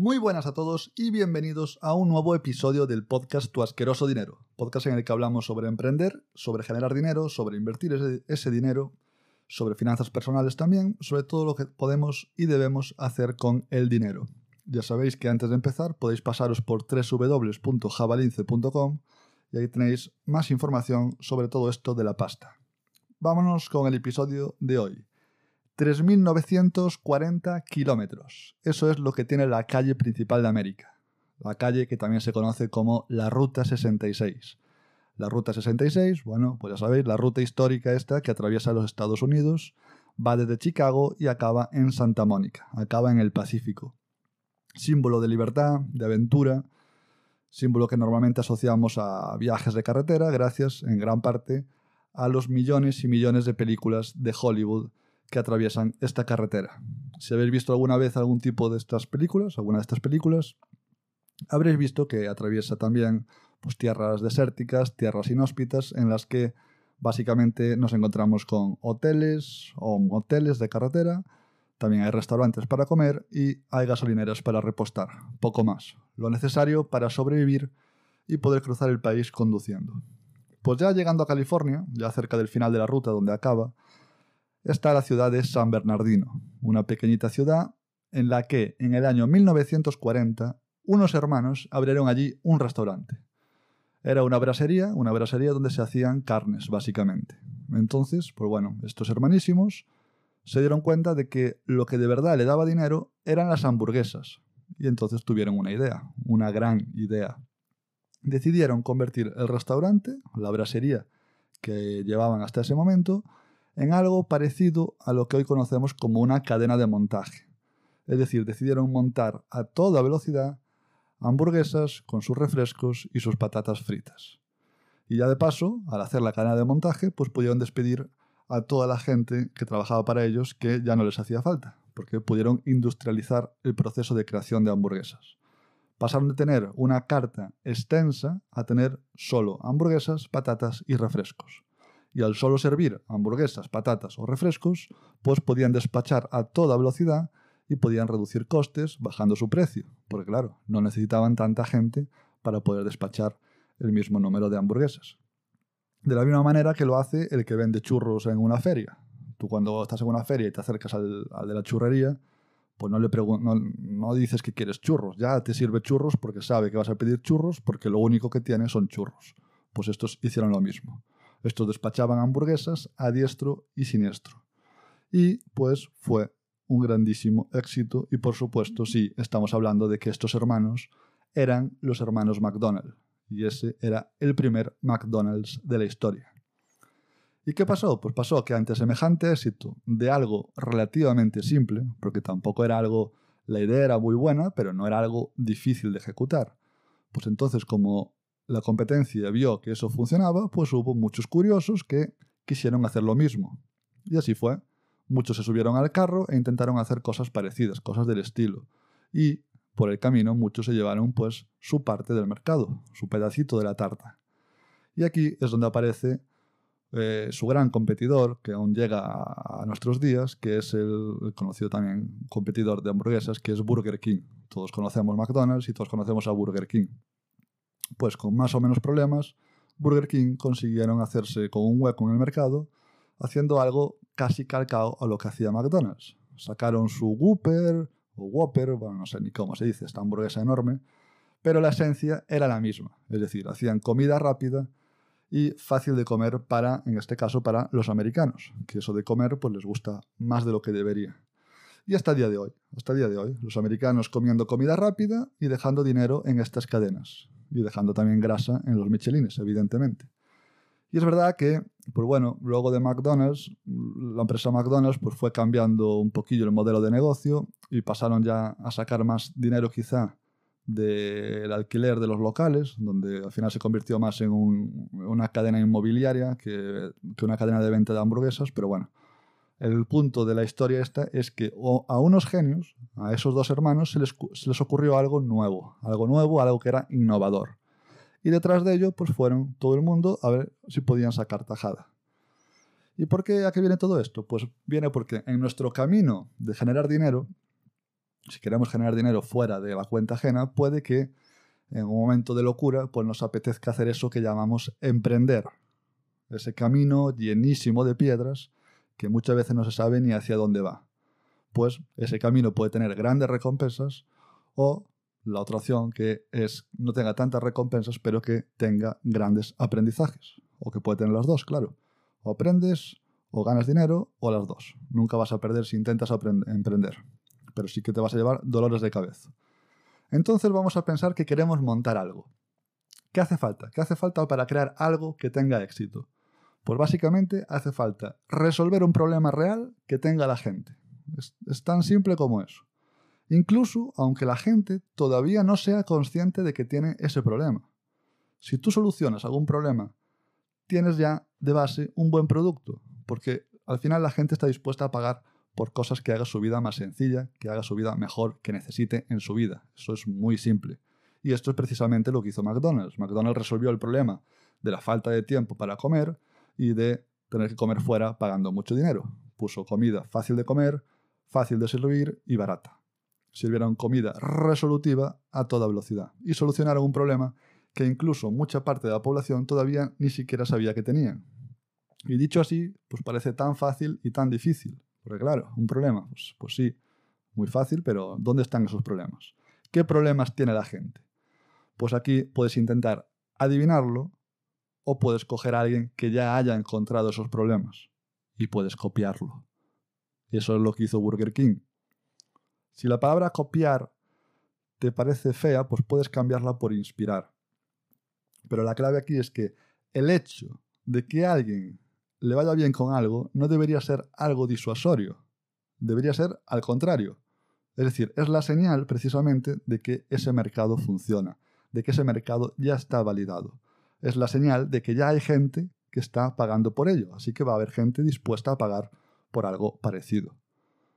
Muy buenas a todos y bienvenidos a un nuevo episodio del podcast Tu Asqueroso Dinero, podcast en el que hablamos sobre emprender, sobre generar dinero, sobre invertir ese, dinero, sobre finanzas personales también, sobre todo lo que podemos y debemos hacer con el dinero. Ya sabéis que antes de empezar podéis pasaros por www.javalince.com y ahí tenéis más información sobre todo esto de la pasta. Vámonos con el episodio de hoy. 3.940 kilómetros. Eso es lo que tiene la calle principal de América. La calle que también se conoce como la Ruta 66. La Ruta 66, bueno, pues ya sabéis, la ruta histórica esta que atraviesa los Estados Unidos, va desde Chicago y acaba en Santa Mónica, acaba en el Pacífico. Símbolo de libertad, de aventura, símbolo que normalmente asociamos a viajes de carretera, gracias en gran parte a los millones y millones de películas de Hollywood que atraviesan esta carretera. Si habéis visto alguna vez algún tipo de estas películas, alguna de estas películas, habréis visto que atraviesa también pues, tierras desérticas, tierras inhóspitas, en las que básicamente nos encontramos con hoteles o moteles de carretera, también hay restaurantes para comer y hay gasolineras para repostar, poco más, lo necesario para sobrevivir y poder cruzar el país conduciendo. Pues ya llegando a California, ya cerca del final de la ruta donde acaba, está la ciudad de San Bernardino, una pequeñita ciudad en la que en el año 1940 unos hermanos abrieron allí un restaurante. Era una brasería, una brasería donde se hacían carnes, básicamente. Entonces, pues bueno, estos hermanísimos se dieron cuenta de que lo que de verdad le daba dinero eran las hamburguesas. Y entonces tuvieron una idea, una gran idea. Decidieron convertir el restaurante, la brasería que llevaban hasta ese momento, en algo parecido a lo que hoy conocemos como una cadena de montaje. Es decir, decidieron montar a toda velocidad hamburguesas con sus refrescos y sus patatas fritas. Y ya de paso, al hacer la cadena de montaje, pues pudieron despedir a toda la gente que trabajaba para ellos que ya no les hacía falta, porque pudieron industrializar el proceso de creación de hamburguesas. Pasaron de tener una carta extensa a tener solo hamburguesas, patatas y refrescos y al solo servir hamburguesas, patatas o refrescos, pues podían despachar a toda velocidad y podían reducir costes bajando su precio, porque claro, no necesitaban tanta gente para poder despachar el mismo número de hamburguesas. De la misma manera que lo hace el que vende churros en una feria. Tú cuando estás en una feria y te acercas al, de la churrería, pues no le no, no dices que quieres churros, ya te sirve churros porque sabe que vas a pedir churros porque lo único que tiene son churros. Pues estos hicieron lo mismo. Estos despachaban hamburguesas a diestro y siniestro. Y pues fue un grandísimo éxito y por supuesto sí, estamos hablando de que estos hermanos eran los hermanos McDonald y ese era el primer McDonald's de la historia. ¿Y qué pasó? Pues pasó que ante semejante éxito de algo relativamente simple, porque tampoco era algo, la idea era muy buena, pero no era algo difícil de ejecutar, pues entonces como la competencia vio que eso funcionaba, pues hubo muchos curiosos que quisieron hacer lo mismo. Y así fue. Muchos se subieron al carro e intentaron hacer cosas parecidas, cosas del estilo. Y por el camino muchos se llevaron pues su parte del mercado, su pedacito de la tarta. Y aquí es donde aparece eh, su gran competidor, que aún llega a, nuestros días, que es el, conocido también competidor de hamburguesas, que es Burger King. Todos conocemos McDonald's y todos conocemos a Burger King pues con más o menos problemas, Burger King consiguieron hacerse con un hueco en el mercado, haciendo algo casi calcado a lo que hacía McDonald's. Sacaron su Whopper o Whopper, bueno, no sé ni cómo se dice, esta hamburguesa enorme, pero la esencia era la misma, es decir, hacían comida rápida y fácil de comer para, en este caso, para los americanos, que eso de comer pues les gusta más de lo que debería. Y hasta día de hoy, hasta el día de hoy, los americanos comiendo comida rápida y dejando dinero en estas cadenas y dejando también grasa en los michelines, evidentemente. Y es verdad que, pues bueno, luego de McDonald's, la empresa McDonald's pues fue cambiando un poquillo el modelo de negocio y pasaron ya a sacar más dinero quizá del alquiler de los locales, donde al final se convirtió más en una cadena inmobiliaria que, que, una cadena de venta de hamburguesas, pero bueno, el punto de la historia esta es que a unos genios, a esos dos hermanos, se les, ocurrió algo nuevo, algo nuevo, algo que era innovador. Y detrás de ello, pues fueron todo el mundo a ver si podían sacar tajada. ¿Y por qué a qué viene todo esto? Pues viene porque en nuestro camino de generar dinero, si queremos generar dinero fuera de la cuenta ajena, puede que en un momento de locura pues nos apetezca hacer eso que llamamos emprender. Ese camino llenísimo de piedras que muchas veces no se sabe ni hacia dónde va. Pues ese camino puede tener grandes recompensas o la otra opción que es no tenga tantas recompensas pero que tenga grandes aprendizajes. O que puede tener las dos, claro. O aprendes o ganas dinero o las dos. Nunca vas a perder si intentas emprender. Pero sí que te vas a llevar dolores de cabeza. Entonces vamos a pensar que queremos montar algo. ¿Qué hace falta? ¿Qué hace falta para crear algo que tenga éxito? Pues básicamente hace falta resolver un problema real que tenga la gente. Es, tan simple como eso. Incluso aunque la gente todavía no sea consciente de que tiene ese problema. Si tú solucionas algún problema, tienes ya de base un buen producto, porque al final la gente está dispuesta a pagar por cosas que haga su vida más sencilla, que haga su vida mejor, que necesite en su vida. Eso es muy simple. Y esto es precisamente lo que hizo McDonald's. McDonald's resolvió el problema de la falta de tiempo para comer y de tener que comer fuera pagando mucho dinero. Puso comida fácil de comer, fácil de servir y barata. Sirvieron comida resolutiva a toda velocidad y solucionaron un problema que incluso mucha parte de la población todavía ni siquiera sabía que tenían. Y dicho así, pues parece tan fácil y tan difícil. Porque claro, un problema, pues, pues sí, muy fácil, pero ¿dónde están esos problemas? ¿Qué problemas tiene la gente? Pues aquí puedes intentar adivinarlo o puedes coger a alguien que ya haya encontrado esos problemas y puedes copiarlo. Y eso es lo que hizo Burger King. Si la palabra copiar te parece fea, pues puedes cambiarla por inspirar. Pero la clave aquí es que el hecho de que alguien le vaya bien con algo no debería ser algo disuasorio. Debería ser al contrario. Es decir, es la señal precisamente de que ese mercado funciona, de que ese mercado ya está validado. Es la señal de que ya hay gente que está pagando por ello, así que va a haber gente dispuesta a pagar por algo parecido.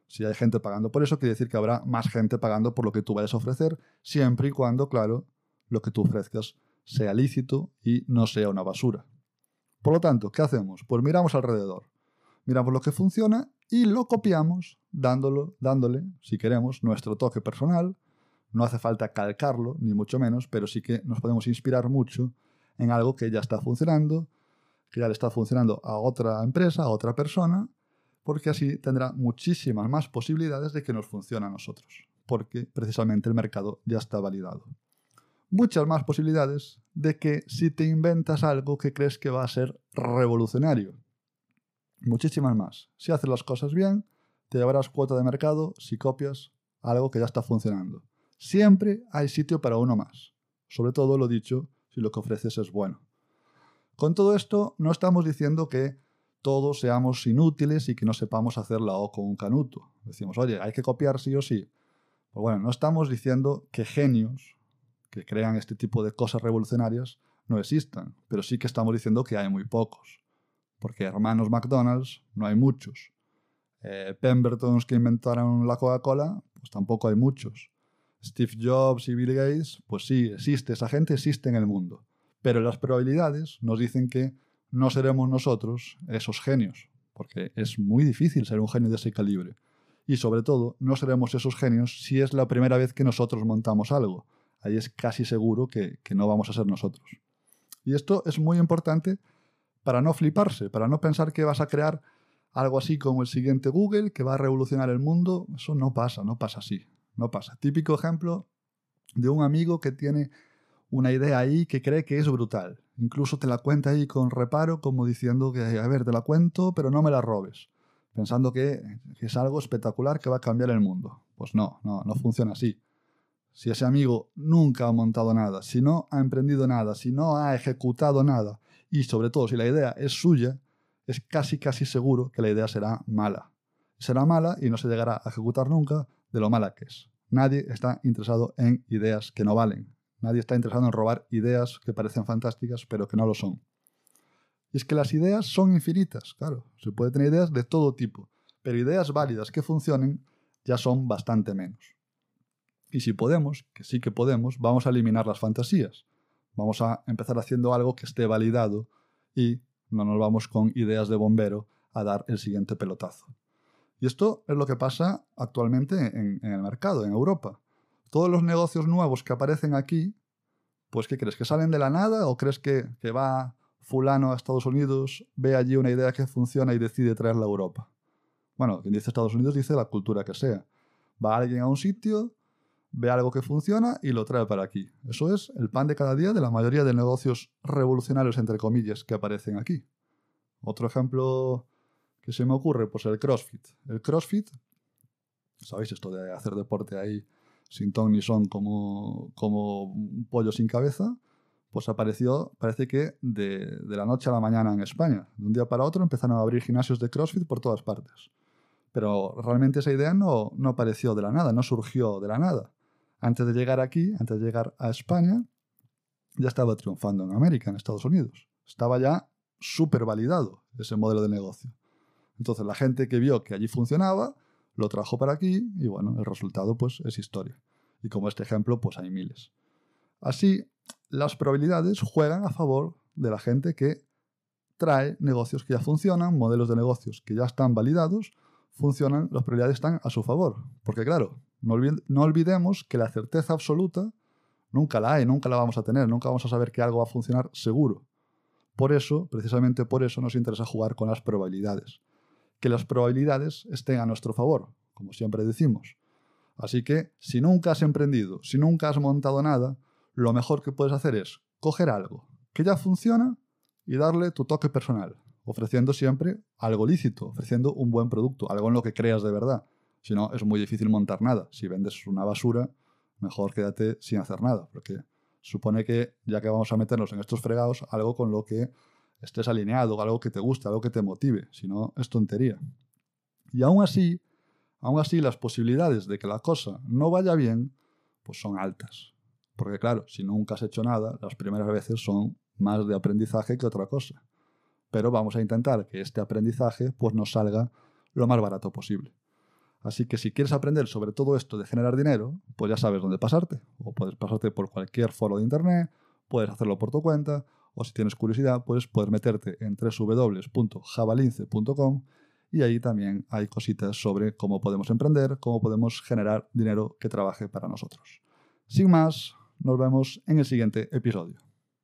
Si hay gente pagando por eso, quiere decir que habrá más gente pagando por lo que tú vayas a ofrecer, siempre y cuando, claro, lo que tú ofrezcas sea lícito y no sea una basura. Por lo tanto, ¿qué hacemos? Pues miramos alrededor, miramos lo que funciona y lo copiamos dándolo, dándole, si queremos, nuestro toque personal. No hace falta calcarlo, ni mucho menos, pero sí que nos podemos inspirar mucho en algo que ya está funcionando, que ya le está funcionando a otra empresa, a otra persona, porque así tendrá muchísimas más posibilidades de que nos funcione a nosotros, porque precisamente el mercado ya está validado muchas más posibilidades de que si te inventas algo que crees que va a ser revolucionario. Muchísimas más. Si haces las cosas bien, te llevarás cuota de mercado si copias algo que ya está funcionando. Siempre hay sitio para uno más. Sobre todo lo dicho si lo que ofreces es bueno. Con todo esto, no estamos diciendo que todos seamos inútiles y que no sepamos hacer la O con un canuto. Decimos, oye, hay que copiar sí o sí. Pues bueno, no estamos diciendo que genios que crean este tipo de cosas revolucionarias no existan, pero sí que estamos diciendo que hay muy pocos, porque hermanos McDonald's no hay muchos. Eh, Pembertons que inventaron la Coca-Cola, pues tampoco hay muchos. Steve Jobs y Bill Gates, pues sí, existe, esa gente existe en el mundo. Pero las probabilidades nos dicen que no seremos nosotros esos genios, porque es muy difícil ser un genio de ese calibre. Y sobre todo, no seremos esos genios si es la primera vez que nosotros montamos algo ahí es casi seguro que, no vamos a ser nosotros. Y esto es muy importante para no fliparse, para no pensar que vas a crear algo así como el siguiente Google, que va a revolucionar el mundo. Eso no pasa, no pasa así, no pasa. Típico ejemplo de un amigo que tiene una idea ahí que cree que es brutal. Incluso te la cuenta ahí con reparo, como diciendo que, a ver, te la cuento, pero no me la robes. Pensando que, es algo espectacular que va a cambiar el mundo. Pues no, no, no funciona así si ese amigo nunca ha montado nada, si no ha emprendido nada, si no ha ejecutado nada, y sobre todo si la idea es suya, es casi casi seguro que la idea será mala. Será mala y no se llegará a ejecutar nunca de lo mala que es. Nadie está interesado en ideas que no valen. Nadie está interesado en robar ideas que parecen fantásticas pero que no lo son. Y es que las ideas son infinitas, claro. Se puede tener ideas de todo tipo, pero ideas válidas que funcionen ya son bastante menos. Y si podemos, que sí que podemos, vamos a eliminar las fantasías. Vamos a empezar haciendo algo que esté validado y no nos vamos con ideas de bombero a dar el siguiente pelotazo. Y esto es lo que pasa actualmente en, el mercado, en Europa. Todos los negocios nuevos que aparecen aquí, pues ¿qué crees? ¿Que salen de la nada o crees que, que va fulano a Estados Unidos, ve allí una idea que funciona y decide traerla a Europa? Bueno, quien dice Estados Unidos dice la cultura que sea. Va alguien a un sitio, ve algo que funciona y lo trae para aquí. Eso es el pan de cada día de la mayoría de negocios revolucionarios, entre comillas, que aparecen aquí. Otro ejemplo que se me ocurre, pues el CrossFit. El CrossFit, ¿sabéis esto de hacer deporte ahí sin ton ni son como, como un pollo sin cabeza? Pues apareció, parece que de, de la noche a la mañana en España. De un día para otro empezaron a abrir gimnasios de CrossFit por todas partes. Pero realmente esa idea no, no apareció de la nada, no surgió de la nada. Antes de llegar aquí, antes de llegar a España, ya estaba triunfando en América, en Estados Unidos. Estaba ya súper validado ese modelo de negocio. Entonces la gente que vio que allí funcionaba, lo trajo para aquí y bueno, el resultado pues es historia. Y como este ejemplo, pues hay miles. Así, las probabilidades juegan a favor de la gente que trae negocios que ya funcionan, modelos de negocios que ya están validados, funcionan, las probabilidades están a su favor. Porque claro, no, olvidemos que la certeza absoluta nunca la hay, nunca la vamos a tener, nunca vamos a saber que algo va a funcionar seguro. Por eso, precisamente por eso, nos interesa jugar con las probabilidades. Que las probabilidades estén a nuestro favor, como siempre decimos. Así que, si nunca has emprendido, si nunca has montado nada, lo mejor que puedes hacer es coger algo que ya funciona y darle tu toque personal, ofreciendo siempre algo lícito, ofreciendo un buen producto, algo en lo que creas de verdad. Si no, es muy difícil montar nada. Si vendes una basura, mejor quédate sin hacer nada, porque supone que ya que vamos a meternos en estos fregados, algo con lo que estés alineado, algo que te guste, algo que te motive, si no es tontería. Y aún así, aún así las posibilidades de que la cosa no vaya bien, pues son altas. Porque claro, si nunca has hecho nada, las primeras veces son más de aprendizaje que otra cosa. Pero vamos a intentar que este aprendizaje pues nos salga lo más barato posible. Así que si quieres aprender sobre todo esto de generar dinero, pues ya sabes dónde pasarte. O puedes pasarte por cualquier foro de internet, puedes hacerlo por tu cuenta, o si tienes curiosidad, puedes meterte en www.javalince.com y ahí también hay cositas sobre cómo podemos emprender, cómo podemos generar dinero que trabaje para nosotros. Sin más, nos vemos en el siguiente episodio.